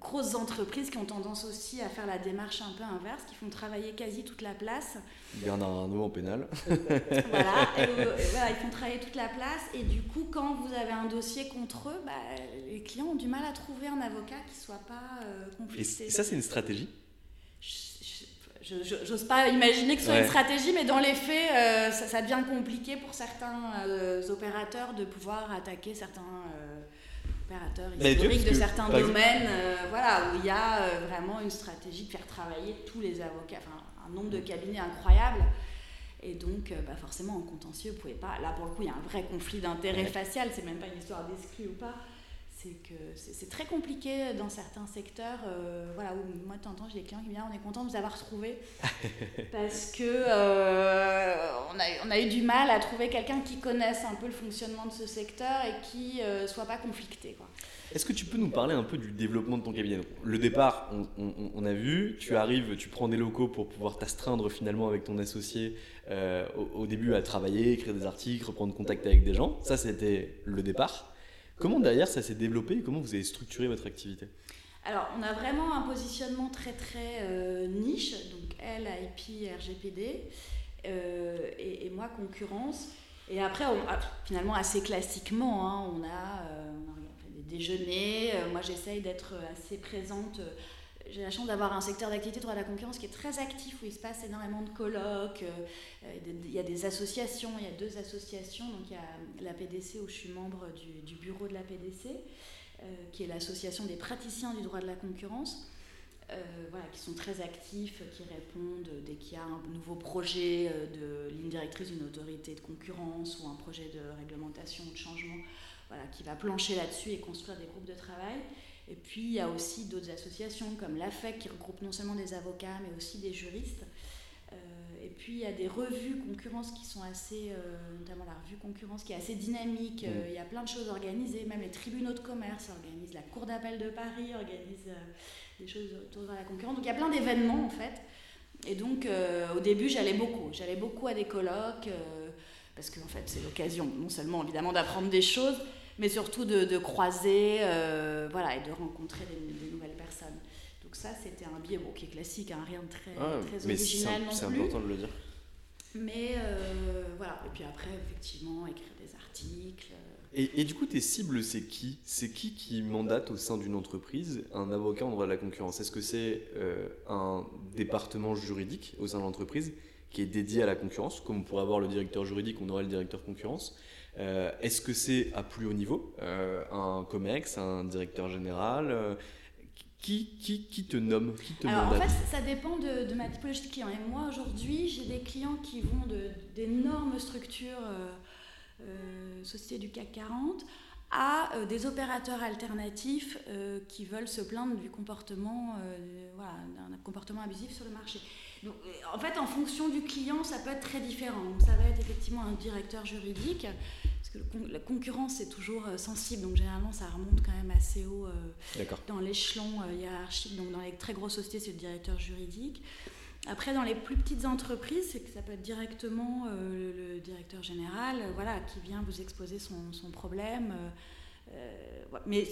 grosses entreprises qui ont tendance aussi à faire la démarche un peu inverse, qui font travailler quasi toute la place. Bernard Arnault en pénal. voilà, voilà, ils font travailler toute la place et du coup, quand vous avez un dossier contre eux, bah, les clients ont du mal à trouver un avocat qui soit pas euh, conflicté. Et ça, c'est une stratégie? J'ose pas imaginer que ce soit une stratégie, mais dans les faits, euh, ça, devient compliqué pour certains euh, opérateurs de pouvoir attaquer certains opérateurs historiques de certains domaines, euh, voilà, où il y a euh, vraiment une stratégie de faire travailler tous les avocats, enfin un nombre de cabinets incroyable. Et donc, euh, bah forcément, en contentieux, vous pouvez pas. Là, pour le coup, il y a un vrai conflit d'intérêt facial. C'est même pas une histoire d'exclus ou pas. C'est que c'est très compliqué dans certains secteurs. Euh, voilà, où moi, de temps en temps, j'ai des clients qui me disent On est content de vous avoir retrouvé. parce que euh, on, a, on, a, eu du mal à trouver quelqu'un qui connaisse un peu le fonctionnement de ce secteur et qui ne euh, soit pas conflicté. Est-ce que tu peux nous parler un peu du développement de ton cabinet? Le départ, on, on, a vu, tu arrives, tu prends des locaux pour pouvoir t'astreindre finalement avec ton associé au, au, début à travailler, écrire des articles, reprendre contact avec des gens. Ça, c'était le départ. Comment derrière ça s'est développé et comment vous avez structuré votre activité? Alors, on a vraiment un positionnement très très euh, niche, donc elle, IP, RGPD, euh, et, moi, concurrence. Et après, ah, finalement, assez classiquement, hein, on, a, euh, des déjeuners. moi, j'essaye d'être assez présente. J'ai la chance d'avoir un secteur d'activité droit de la concurrence qui est très actif, où il se passe énormément de colloques. il y a des associations, il y a deux associations. Donc, il y a la PDC, où je suis membre du, bureau de la PDC. Euh, qui est l'association des praticiens du droit de la concurrence. Euh, voilà, qui sont très actifs, qui répondent dès qu'il y a un nouveau projet euh, de ligne directrice d'une autorité de concurrence ou un projet de réglementation ou de changement, voilà, qui va plancher là-dessus et construire des groupes de travail. Et puis il y a aussi d'autres associations comme l'AFEC qui regroupe non seulement des avocats mais aussi des juristes et puis il y a des revues concurrence qui sont assez, euh, notamment la revue concurrence qui est assez dynamique. Mm. Euh, il y a plein de choses organisées, même les tribunaux de commerce organisent, la Cour d'appel de Paris organise euh, des choses autour de la concurrence. Donc il y a plein d'événements en fait. Et donc au début j'allais beaucoup, j'allais beaucoup à des colloques parce que en fait c'est l'occasion non seulement évidemment d'apprendre des choses, mais surtout de, croiser, voilà, et de rencontrer des nouvelles personnes ça, c'était un biais qui est classique, hein, rien de très, ah, très original non plus. C'est important de le dire. Mais euh, voilà, et puis après, effectivement, écrire des articles. Euh. Et, du coup, tes cibles, c'est qui? C'est qui qui mandate au sein d'une entreprise un avocat en droit de la concurrence? Est-ce que c'est euh, un département juridique au sein de l'entreprise qui est dédié à la concurrence, comme on pourrait avoir le directeur juridique, on aurait le directeur concurrence? Est-ce que c'est à plus haut niveau Un COMEX, un directeur général qui, qui, qui, te nomme qui te Alors, En fait, ça dépend de, ma typologie de clients. Et moi, aujourd'hui, j'ai des clients qui vont d'énormes structures, euh, euh, sociétés du CAC 40, à euh, des opérateurs alternatifs qui veulent se plaindre du comportement, voilà, d'un comportement abusif sur le marché. Donc, en fait, en fonction du client, ça peut être très différent. Donc, ça va être effectivement un directeur juridique la concurrence c'est toujours euh, sensible, donc généralement ça remonte quand même assez haut euh, dans l'échelon euh, hiérarchique. Donc dans les très grosses sociétés, c'est le directeur juridique. Après, dans les plus petites entreprises, c'est que ça peut être directement le, directeur général, voilà, qui vient vous exposer son, problème. mais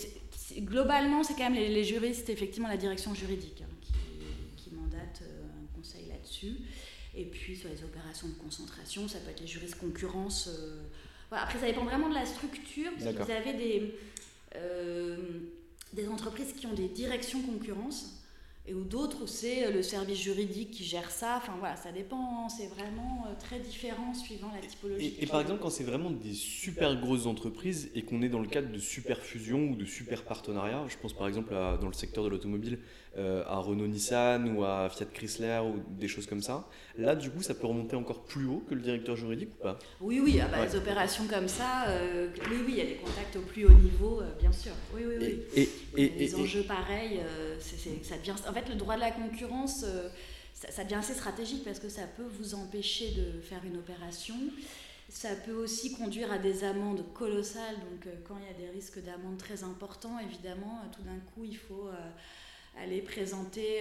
globalement, c'est quand même les, juristes, effectivement, la direction juridique hein, qui, qui, mandate un conseil là-dessus. Et puis sur les opérations de concentration, ça peut être les juristes concurrence après, ça dépend vraiment de la structure. vous avez des, euh, des entreprises qui ont des directions concurrence et ou d'autres où c'est euh, le service juridique qui gère ça. Enfin voilà, ça dépend, c'est vraiment euh, très différent suivant la typologie. Et, par exemple, quand c'est vraiment des super grosses entreprises et qu'on est dans le cadre de super fusion ou de super partenariats, je pense par exemple dans le secteur de l'automobile à Renault-Nissan ou à Fiat Chrysler ou des choses comme ça, là du coup ça peut remonter encore plus haut que le directeur juridique ou pas? Oui, oui, ah bah, les opérations comme ça, oui, oui, il y a des contacts au plus haut niveau, bien sûr. Oui, oui, oui. Et, et, les enjeux pareils, ça devient en fait, le droit de la concurrence, euh, ça, devient assez stratégique parce que ça peut vous empêcher de faire une opération. Ça peut aussi conduire à des amendes colossales. Donc, euh, quand il y a des risques d'amende très importants, évidemment, euh, tout d'un coup, il faut aller présenter.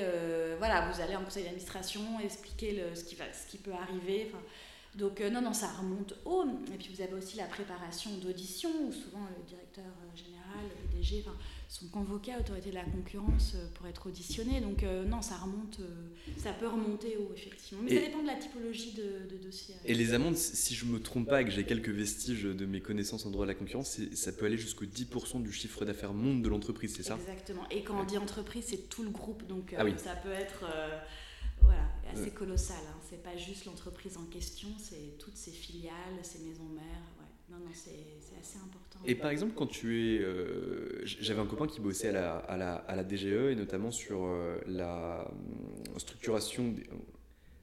voilà, vous allez en conseil d'administration, expliquer ce, qui va, ce qui peut arriver. donc, non, non, ça remonte haut. Et puis, vous avez aussi la préparation d'audition, où souvent le directeur général, le PDG, sont convoqués à l'autorité de la concurrence euh, pour être auditionnés. Donc euh, non, ça remonte, euh, ça peut remonter haut, effectivement. Mais ça dépend de la typologie de, dossier. Et les amendes, si je me trompe pas et que j'ai quelques vestiges de mes connaissances en droit de la concurrence, ça peut aller jusqu'au 10% du chiffre d'affaires monde de l'entreprise, c'est ça? Exactement. Et quand on dit entreprise, c'est tout le groupe. Donc ah ça peut être voilà, assez colossal. Hein. C'est pas juste l'entreprise en question, c'est toutes ses filiales, ses maisons mères. Non, non, c'est assez important. Et par exemple, quand tu es. Euh, j'avais un copain qui bossait à la, à la, à la DGE et notamment sur euh, la euh, structuration,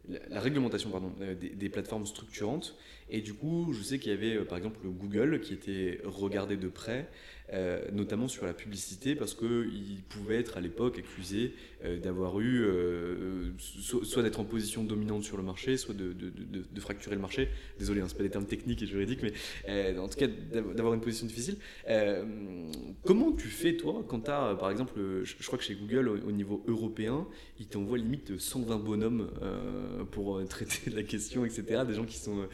la, réglementation pardon, des, des, plateformes structurantes. Et du coup, je sais qu'il y avait par exemple Google qui était regardé de près euh, notamment sur la publicité, parce qu'il pouvait être à l'époque accusé euh, d'avoir eu, euh, soit, d'être en position dominante sur le marché, soit de, fracturer le marché. Désolé, hein, ce pas des termes techniques et juridiques, mais en tout cas d'avoir une position difficile. comment tu fais, toi, quand tu as, par exemple, je, crois que chez Google, au, niveau européen, ils t'envoient limite 120 bonhommes pour traiter la question, etc. Des gens qui sont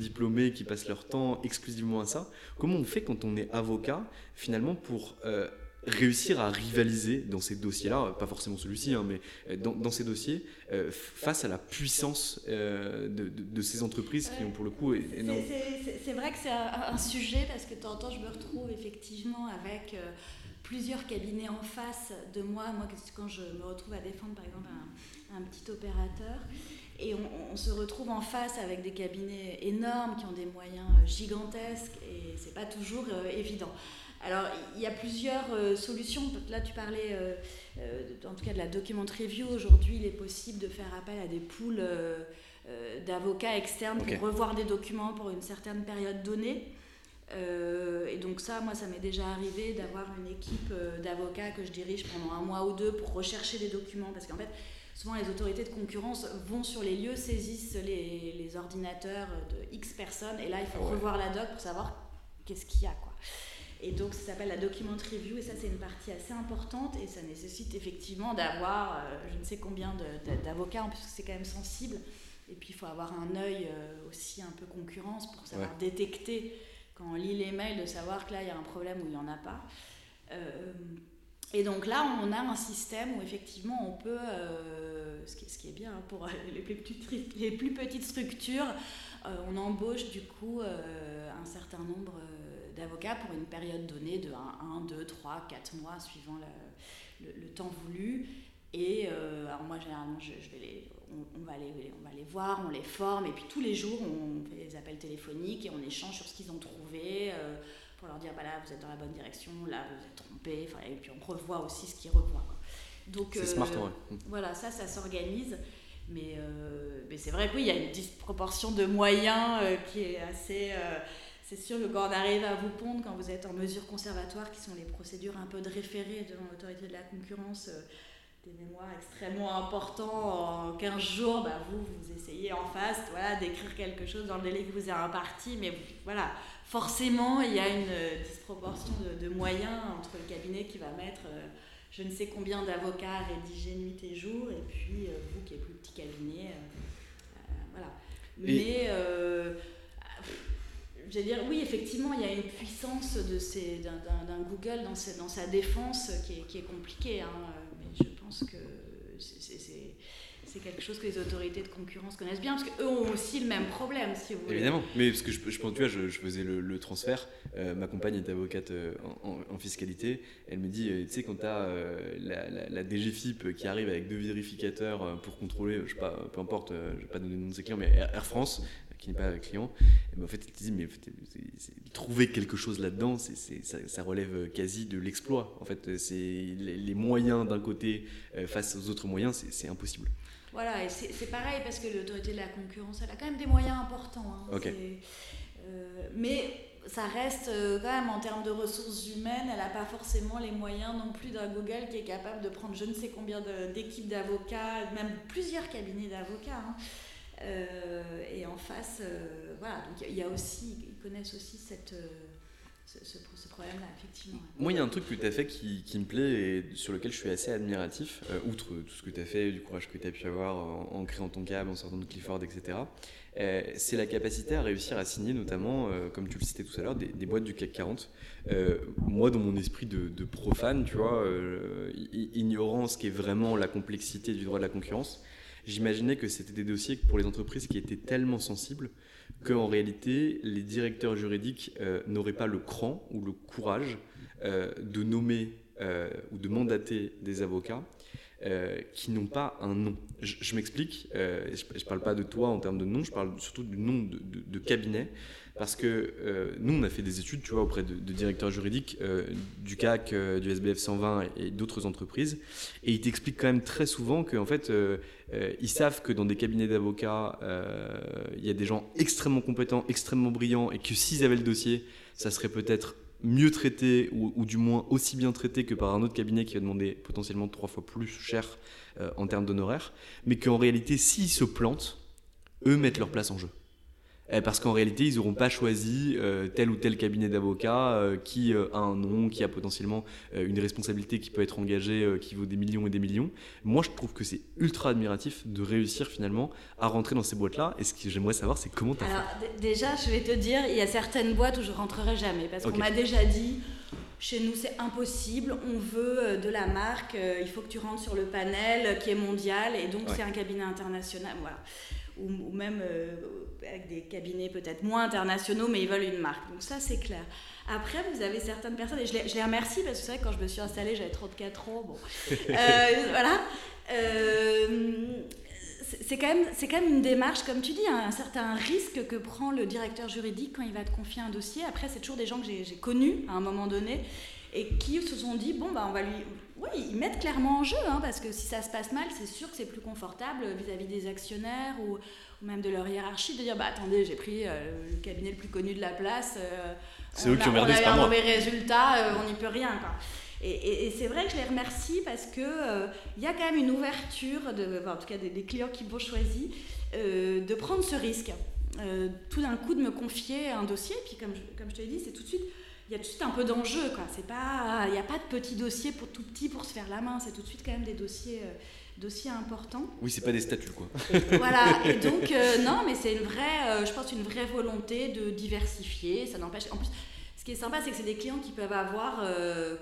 surdiplômés, qui passent leur temps exclusivement à ça. Comment on fait quand on est avocat finalement pour euh, réussir à rivaliser dans ces dossiers-là, pas forcément celui-ci, hein, mais euh, dans, ces dossiers, euh, face à la puissance de, ces entreprises qui ont pour le coup énorme. C'est vrai que c'est un, sujet parce que de temps en temps je me retrouve effectivement avec plusieurs cabinets en face de moi, moi quand je me retrouve à défendre par exemple un, petit opérateur, et on, on, se retrouve en face avec des cabinets énormes qui ont des moyens gigantesques et c'est pas toujours évident. Alors, il y a plusieurs euh, solutions. Là, tu parlais, euh, euh, en tout cas, de la document review. Aujourd'hui, il est possible de faire appel à des pools d'avocats externes pour revoir des documents pour une certaine période donnée. et donc ça, moi, ça m'est déjà arrivé d'avoir une équipe d'avocats que je dirige pendant un mois ou deux pour rechercher des documents. Parce qu'en fait, souvent, les autorités de concurrence vont sur les lieux, saisissent les, ordinateurs de X personnes. Et là, il faut revoir la doc pour savoir qu'est-ce qu'il y a. Quoi. Et donc, ça s'appelle la document review, et ça, c'est une partie assez importante, et ça nécessite effectivement d'avoir euh, je ne sais combien d'avocats, puisque c'est quand même sensible. Et puis, il faut avoir un œil euh, aussi un peu concurrence pour savoir détecter, quand on lit les mails, de savoir que là, il y a un problème ou il n'y en a pas. Euh, et donc là, on a un système où effectivement, on peut, ce, qui, ce, qui, est bien hein, pour les plus petites, les plus petites structures, on embauche du coup un certain nombre d'avocats pour une période donnée de 1, 2, 3, 4 mois, suivant le, temps voulu. Et euh, alors moi, généralement, on, va les, voir, on les forme, et puis tous les jours, on fait des appels téléphoniques et on échange sur ce qu'ils ont trouvé euh, pour leur dire, bah là, vous êtes dans la bonne direction, là, vous êtes trompé, et puis on revoit aussi ce qu'ils revoient. Donc, smart, euh, ouais. Voilà, ça, ça s'organise. Mais, mais c'est vrai qu'il y a une disproportion de moyens qui est assez c'est sûr que quand on arrive à vous pondre, quand vous êtes en mesure conservatoire, qui sont les procédures un peu de référé devant l'autorité de la concurrence, euh, des mémoires extrêmement importants en 15 jours, bah vous, vous essayez en face voilà, d'écrire quelque chose dans le délai que vous avez imparti, mais voilà, forcément, il y a une disproportion de, moyens entre le cabinet qui va mettre euh, je ne sais combien d'avocats à rédiger nuit et jour, et puis euh, vous qui êtes plus petit cabinet. voilà. Mais je dire, oui, effectivement, il y a une puissance d'un Google dans, dans, sa défense qui est, qui est compliquée, hein, je pense que c'est quelque chose que les autorités de concurrence connaissent bien, parce qu'eux ont aussi le même problème, si vous voulez. Évidemment, mais parce que je, je pense, je, faisais le, transfert, euh, ma compagne est avocate euh, en, fiscalité, elle me dit, euh, tu sais, quand tu as la, la, DGFIP qui arrive avec deux vérificateurs pour contrôler, je sais pas, peu importe, je vais pas donner le nom de ses clients, mais Air France, qui n'est pas client, ben, en fait, il te dit, mais trouver quelque chose là-dedans, ça, ça, relève quasi de l'exploit. En fait, c'est les, moyens d'un côté euh, face aux autres moyens, c'est impossible. Voilà, et c'est pareil parce que l'autorité de la concurrence, elle a quand même des moyens importants. Hein. Euh, mais ça reste euh, quand même en termes de ressources humaines, elle n'a pas forcément les moyens non plus d'un Google qui est capable de prendre je ne sais combien d'équipes d'avocats, même plusieurs cabinets d'avocats. Hein. Euh, et en face, euh, voilà, donc il y a aussi, ils connaissent aussi cette, euh, ce, problème-là, effectivement. Moi, il y a un truc que tu as fait qui, me plaît et sur lequel je suis assez admiratif, outre tout ce que tu as fait, du courage que tu as pu avoir en, créant ton câble, en sortant de Clifford, etc. c'est la capacité à réussir à signer, notamment, comme tu le citais tout à l'heure, des, boîtes du CAC 40. moi, dans mon esprit de, de profane, tu vois, ignorant ce qui est vraiment la complexité du droit de la concurrence, J'imaginais que c'était des dossiers pour les entreprises qui étaient tellement sensibles qu'en réalité, les directeurs juridiques euh, n'auraient pas le cran ou le courage euh, de nommer euh, ou de mandater des avocats qui n'ont pas un nom. Je, m'explique, je ne parle pas de toi en termes de nom, je parle surtout du nom de, de cabinet Parce que euh, nous, on a fait des études, tu vois, auprès de, directeurs juridiques euh, du CAC, euh, du SBF 120 et, d'autres entreprises, et ils t'expliquent quand même très souvent qu'en fait, ils savent que dans des cabinets d'avocats, il y a des gens extrêmement compétents, extrêmement brillants, et que s'ils avaient le dossier, ça serait peut-être mieux traité ou, ou, du moins aussi bien traité que par un autre cabinet qui va demander potentiellement trois fois plus cher en termes d'honoraires, mais qu'en réalité, s'ils se plantent, eux mettent leur place en jeu. Eh, parce qu'en réalité, ils n'auront pas choisi euh, tel ou tel cabinet d'avocats euh, qui euh, a un nom, qui a potentiellement une responsabilité qui peut être engagée, qui vaut des millions et des millions. Moi, je trouve que c'est ultra admiratif de réussir finalement à rentrer dans ces boîtes-là. Et ce que j'aimerais savoir, c'est comment tu as Alors, déjà, je vais te dire, il y a certaines boîtes où je rentrerai jamais, parce qu'on m'a déjà dit chez nous, c'est impossible. On veut de la marque. il faut que tu rentres sur le panel qui est mondial. Et donc, c'est un cabinet international. Voilà ou, même euh, avec des cabinets peut-être moins internationaux, mais ils veulent une marque. Donc ça, c'est clair. Après, vous avez certaines personnes, et je les, je les remercie parce que c'est vrai que quand je me suis installée, j'avais 34 ans. Bon. Euh, voilà. Euh, c'est quand, même, quand même une démarche, comme tu dis, un, certain risque que prend le directeur juridique quand il va te confier un dossier. Après, c'est toujours des gens que j'ai connus à un moment donné et qui se sont dit, bon, bah, on va lui, oui, ils mettent clairement en jeu, hein, parce que si ça se passe mal, c'est sûr que c'est plus confortable vis-à-vis des actionnaires ou, même de leur hiérarchie de dire bah attendez, j'ai pris euh, le cabinet le plus connu de la place, euh, c'est eux qui ont merdé, un mauvais résultat, euh, on n'y peut rien. Quoi. Et, c'est vrai que je les remercie parce qu'il il y a quand même une ouverture, de, en tout cas des, clients qui m'ont choisi, de prendre ce risque. tout d'un coup de me confier un dossier, puis comme comme je te l'ai dit, c'est tout de suite il y a tout de suite un peu d'enjeu. Il n'y a pas de petits dossiers pour tout petit pour se faire la main. C'est tout de suite quand même des dossiers, euh, dossiers importants. Oui, c'est pas des statuts quoi. voilà. Et donc euh, non, mais c'est une vraie, euh, je pense une vraie volonté de diversifier. Ça n'empêche. En plus, ce qui est sympa, c'est que c'est des clients qui peuvent avoir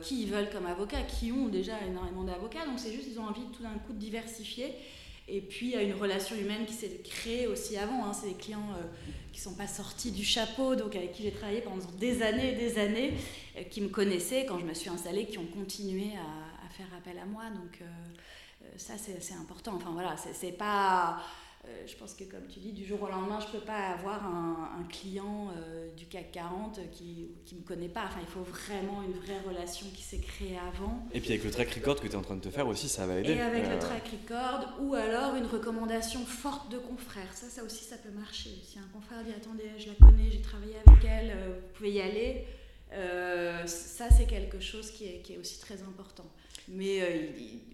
qui ils veulent comme avocat, qui ont déjà énormément d'avocats. Donc c'est juste ils ont envie tout d'un coup de diversifier. Et puis, il y a une relation humaine qui s'est créée aussi avant. Hein. C'est des clients qui sont pas sortis du chapeau, donc avec qui j'ai travaillé pendant des années et des années, euh, qui me connaissaient quand je me suis installée, qui ont continué à, faire appel à moi. Donc euh, euh, ça, c'est important. Enfin voilà, c'est pas euh, je pense que comme tu dis, du jour au lendemain, je ne peux pas avoir un, client euh, du CAC 40 qui ne me connaît pas. Enfin, il faut vraiment une vraie relation qui s'est créée avant. Et puis avec le track record que tu es en train de te faire aussi, ça va aider. Et avec le euh, track record, ou alors une recommandation forte de confrères. Ça, ça aussi, ça peut marcher. Si un confrère dit attendez, je la connais, j'ai travaillé avec elle, vous pouvez y aller. ça, c'est quelque chose qui est, qui est aussi très important. Mais euh,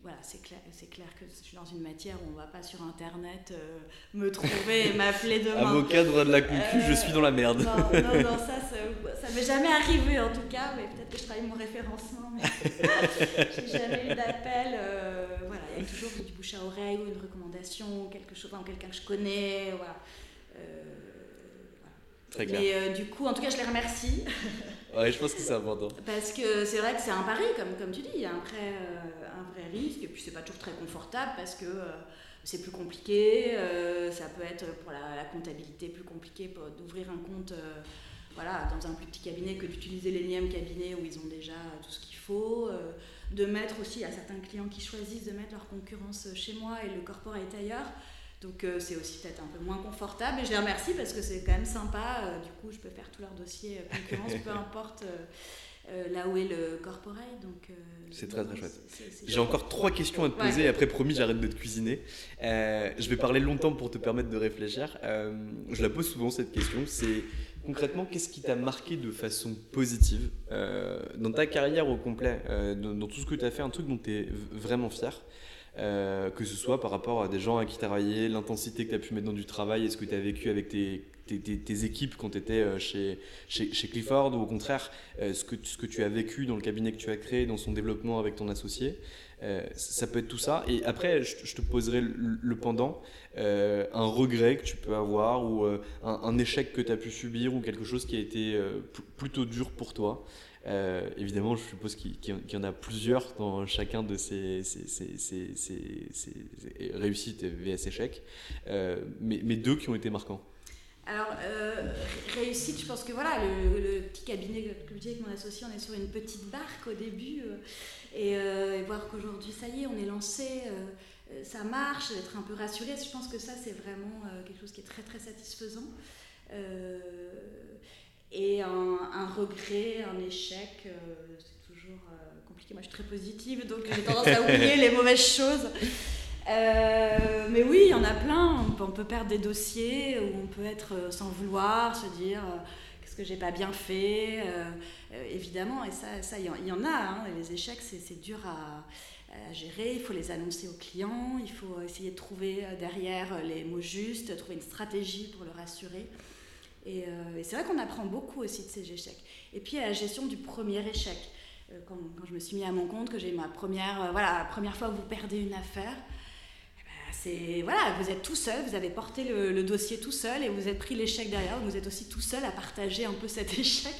voilà, c'est clair, c'est clair que je suis dans une matière où on ne va pas sur Internet euh, me trouver et m'appeler demain. Avocat, droit de la concu, je suis dans la merde. Non, non, non ça, ça, m'est jamais arrivé en tout cas, mais peut-être que je travaille mon référencement. Mais j'ai jamais eu d'appel. Euh, voilà, il y a toujours du bouche à oreille ou une recommandation, quelque chose, quelqu'un que je connais. Voilà. Très clair. Mais du coup, en tout cas, je les remercie. Ouais, je pense que c'est important. Parce que c'est vrai que c'est un pari, comme, comme tu dis, il y a un vrai, euh, un vrai risque, et puis c'est pas toujours très confortable parce que euh, c'est plus compliqué, euh, ça peut être pour la, comptabilité plus compliqué d'ouvrir un compte voilà, dans un plus petit cabinet que d'utiliser l'énième cabinet où ils ont déjà tout ce qu'il faut, de mettre aussi à certains clients qui choisissent de mettre leur concurrence chez moi et le corporate ailleurs. Donc euh, c'est aussi peut-être un peu moins confortable. Et je les remercie parce que c'est quand même sympa. Euh, du coup, je peux faire tous leurs dossiers euh, concurrence, peu importe là où est le corporate. Donc c'est très très chouette. J'ai encore trois questions à te poser. Après, promis, j'arrête de te cuisiner. je vais parler longtemps pour te permettre de réfléchir. je la pose souvent cette question. C'est concrètement, qu'est-ce qui t'a marqué de façon positive dans ta carrière au complet, dans, dans, tout ce que tu as fait, un truc dont tu es vraiment fier? Euh, que ce soit par rapport à des gens à qui tu as travaillé, l'intensité que tu as pu mettre dans du travail, ce que tu as vécu avec tes, équipes quand tu étais euh, chez, Clifford, ou au contraire, euh, ce, que, ce que tu as vécu dans le cabinet que tu as créé, dans son développement avec ton associé. ça peut être tout ça. Et après, je, te poserai le, pendant, un regret que tu peux avoir, ou un, un, échec que tu as pu subir, ou quelque chose qui a été plutôt dur pour toi. Euh, évidemment, je suppose qu'il y en a plusieurs dans chacun de ces, réussites vs échecs, euh, mais, deux qui ont été marquants. Alors, euh, réussite, je pense que voilà, le, petit cabinet que dis avec mon associé, on est sur une petite barque au début, et, et, voir qu'aujourd'hui, ça y est, on est lancé, ça marche, être un peu rassuré, je pense que ça, c'est vraiment quelque chose qui est très très satisfaisant. Et un, regret, un échec, c'est toujours compliqué. Moi, je suis très positive, donc j'ai tendance à oublier les mauvaises choses. mais oui, il y en a plein. On peut, perdre des dossiers où on peut être sans vouloir, se dire qu'est-ce que j'ai pas bien fait. évidemment, et ça, ça il y, en a. Hein. les échecs, c'est dur à, à gérer, il faut les annoncer aux clients, il faut essayer de trouver euh, derrière euh, les mots justes, trouver une stratégie pour le rassurer. Euh, et, c'est vrai qu'on apprend beaucoup aussi de ces échecs. Et puis la gestion du premier échec. Quand, quand, je me suis mis à mon compte, que j'ai ma première, voilà, la première fois que vous perdez une affaire, eh ben, c'est voilà, vous êtes tout seul, vous avez porté le, le, dossier tout seul et vous êtes pris l'échec derrière, vous êtes aussi tout seul à partager un peu cet échec,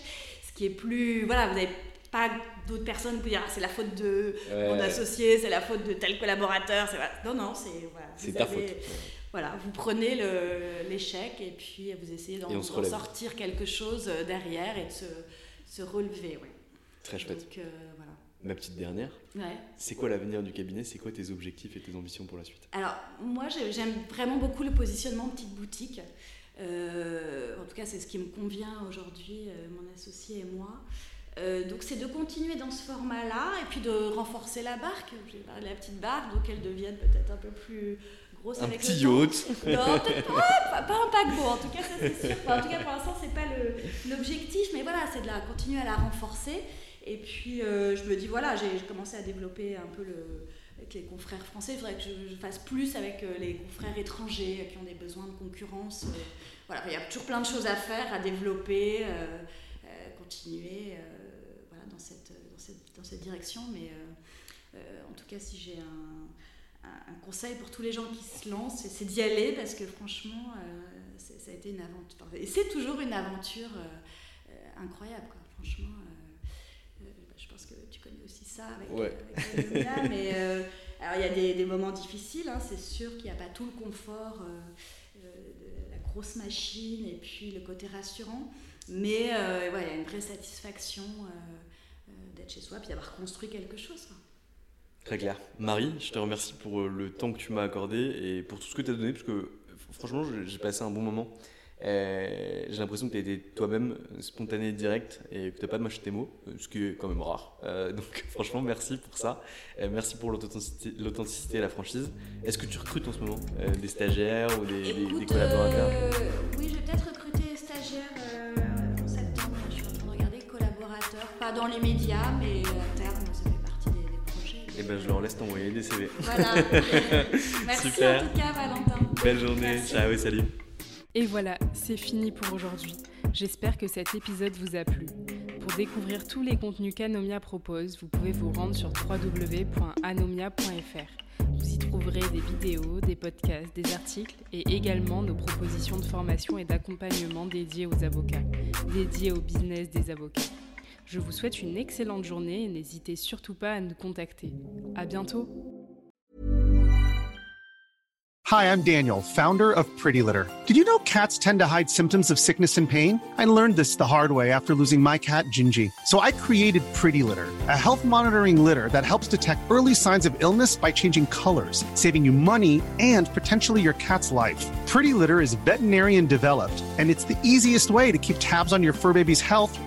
ce qui est plus, voilà, vous avez pas d'autres personnes pour dire ah, c'est la faute de mon associé, c'est la faute de tel collaborateur. Non, non, c'est voilà, c'est ta faute. Voilà, vous prenez l'échec et puis vous essayez d'en sortir quelque chose euh, derrière et de se, se relever. Ouais. Très chouette. Donc, euh, voilà. Ma petite dernière, ouais. c'est quoi l'avenir du cabinet? C'est quoi tes objectifs et tes ambitions pour la suite? Alors, moi, j'aime vraiment beaucoup le positionnement petite boutique. Euh, en tout cas, c'est ce qui me convient aujourd'hui, mon associé et moi. Euh, donc c'est de continuer dans ce format-là et puis de renforcer la barque. J'ai parlé de la petite barque, donc elle devienne peut-être un peu plus grosse un avec petit yacht. Non, pas, pas, un paquebot. En tout cas, ça c'est sûr. en tout cas, pour l'instant, c'est pas l'objectif, mais voilà, c'est de la continuer à la renforcer. Et puis euh, je me dis voilà, j'ai commencé à développer un peu le avec les confrères français. Il faudrait que je, fasse plus avec euh, les confrères étrangers qui ont des besoins de concurrence. voilà, il y a toujours plein de choses à faire, à développer, continuer dans cette direction. Mais euh, euh, en tout cas, si j'ai un, un, conseil pour tous les gens qui se lancent, c'est d'y aller parce que franchement, euh, ça a été une aventure. Et c'est toujours une aventure incroyable, quoi. franchement. je pense que tu connais aussi ça avec, ouais. mais alors il y a des, des moments difficiles, hein, c'est sûr qu'il n'y a pas tout le confort de la grosse machine et puis le côté rassurant, mais ouais, il y a une vraie satisfaction d'être chez soi, puis d'avoir construit quelque chose. Très clair. Marie, je te remercie pour euh, le temps que tu m'as accordé et pour tout ce que tu as donné, parce que franchement, j'ai passé un bon moment. J'ai l'impression que tu as été toi-même spontané, direct et que tu n'as pas mâché tes mots, euh, ce qui est quand même rare. Euh, donc franchement, merci pour ça. merci pour l'authenticité et la franchise. Est-ce que tu recrutes en ce moment des stagiaires ou des, des collaborateurs? Oui, je vais peut-être recruter des stagiaires pas dans les médias, mais à Et eh ben, je leur laisse t'envoyer des CV. Voilà. Merci Super. en tout cas, Valentin. Belle journée. Ciao et salut. Et voilà, c'est fini pour aujourd'hui. J'espère que cet épisode vous a plu. Pour découvrir tous les contenus qu'Anomia propose, vous pouvez vous rendre sur www.anomia.fr. Vous y trouverez des vidéos, des podcasts, des articles et également nos propositions de formation et d'accompagnement dédiées aux avocats, dédiées au business des avocats. Je vous souhaite une excellente journée et n'hésitez surtout pas à nous contacter. À bientôt. Hi, I'm Daniel, founder of Pretty Litter. Did you know cats tend to hide symptoms of sickness and pain? I learned this the hard way after losing my cat Gingy. So I created Pretty Litter, a health monitoring litter that helps detect early signs of illness by changing colors, saving you money and potentially your cat's life. Pretty Litter is veterinarian developed, and it's the easiest way to keep tabs on your fur baby's health